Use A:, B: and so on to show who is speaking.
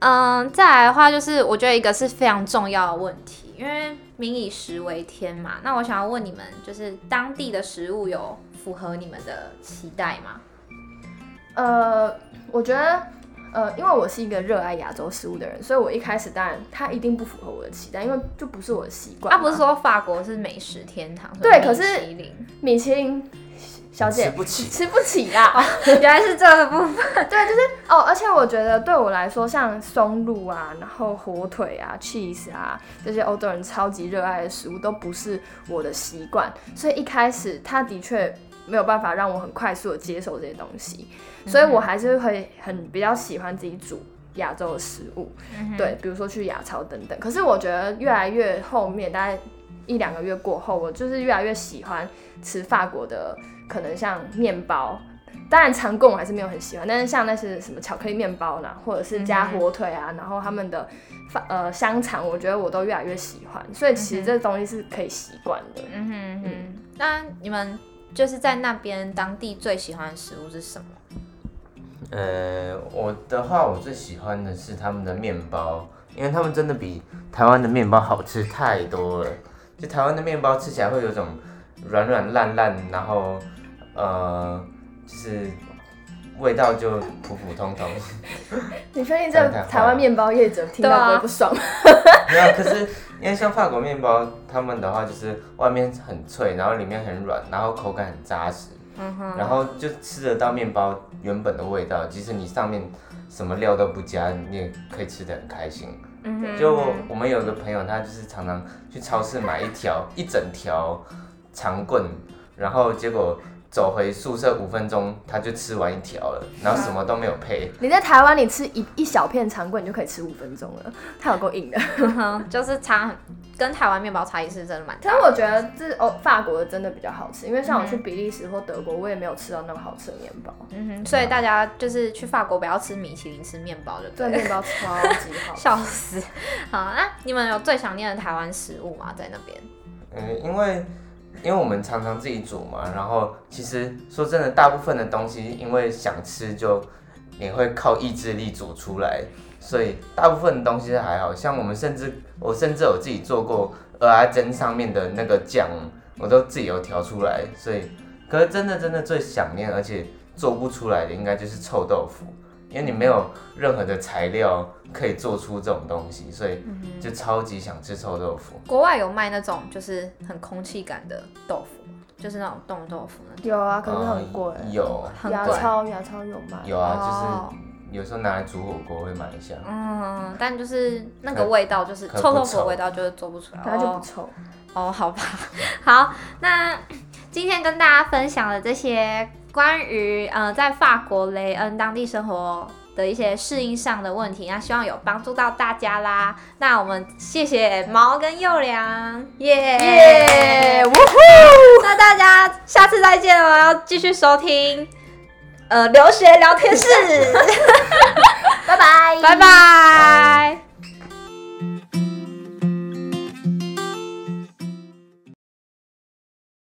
A: 嗯、呃，再来的话就是我觉得一个是非常重要的问题，因为民以食为天嘛。那我想要问你们，就是当地的食物有符合你们的期待吗？
B: 呃，我觉得，呃，因为我是一个热爱亚洲食物的人，所以我一开始当然它一定不符合我的期待，因为就不是我的习惯。
A: 啊，不是说法国是美食天堂？
B: 对，可是米其林小姐
C: 吃不起，
B: 吃不起啦。
A: 哦，原来是这个部分。
B: 对，就是哦，而且我觉得对我来说，像松露啊，然后火腿啊，cheese 啊，这些欧洲人超级热爱的食物，都不是我的习惯，所以一开始他的确。没有办法让我很快速的接受这些东西，所以我还是会很比较喜欢自己煮亚洲的食物，嗯、对，比如说去亚超等等。可是我觉得越来越后面，大概一两个月过后，我就是越来越喜欢吃法国的，可能像面包，当然长贡我还是没有很喜欢，但是像那些什么巧克力面包呢，或者是加火腿啊，嗯、然后他们的呃香肠，我觉得我都越来越喜欢。所以其实这东西是可以习惯的。嗯哼嗯，
A: 嗯，那你们。就是在那边当地最喜欢的食物是什么？
C: 呃，我的话，我最喜欢的是他们的面包，因为他们真的比台湾的面包好吃太多了。就台湾的面包吃起来会有种软软烂烂，然后呃，就是味道就普普通通。
B: 你确定这台湾面包业者听到不会不爽吗？
C: 没有，可是。因为像法国面包，他们的话就是外面很脆，然后里面很软，然后口感很扎实，嗯哼，然后就吃得到面包原本的味道，即使你上面什么料都不加，你也可以吃得很开心。嗯，就我们有个朋友，他就是常常去超市买一条一整条长棍，然后结果。走回宿舍五分钟，他就吃完一条了，然后什么都没有配。
B: 你在台湾，你吃一一小片长棍，你就可以吃五分钟了，太有够硬的。
A: 就是差跟台湾面包差异是真的蛮大。
B: 其实我觉得这哦，法国的真的比较好吃，因为像我去比利时或德国，我也没有吃到那么好吃的面包。
A: 嗯哼，所以大家就是去法国不要吃米其林，吃面包就对。
B: 对，面包超级好，
A: 笑死。好，那你们有最想念的台湾食物吗？在那边？
C: 嗯，因为。因为我们常常自己煮嘛，然后其实说真的，大部分的东西因为想吃就你会靠意志力煮出来，所以大部分东西还好，像我们甚至我甚至有自己做过蚵仔煎上面的那个酱，我都自己有调出来，所以可是真的真的最想念而且做不出来的应该就是臭豆腐。因为你没有任何的材料可以做出这种东西，所以就超级想吃臭豆腐。
A: 国外有卖那种就是很空气感的豆腐，就是那种冻豆腐呢？
B: 有啊，可是很贵。
C: 有，
B: 亚超牙超有卖。
C: 有啊，就是有时候拿来煮火锅会买一下。
A: 嗯，但就是那个味道，就是臭豆腐的味道，就是做不出来。
B: 它就不臭。
A: 哦，好吧。好，那今天跟大家分享的这些。关于呃，在法国雷恩当地生活的一些适应上的问题，那希望有帮助到大家啦。那我们谢谢毛跟幼良，耶耶，呜呼！那大家下次再见哦，要继续收听呃留学聊天室，拜拜，拜拜。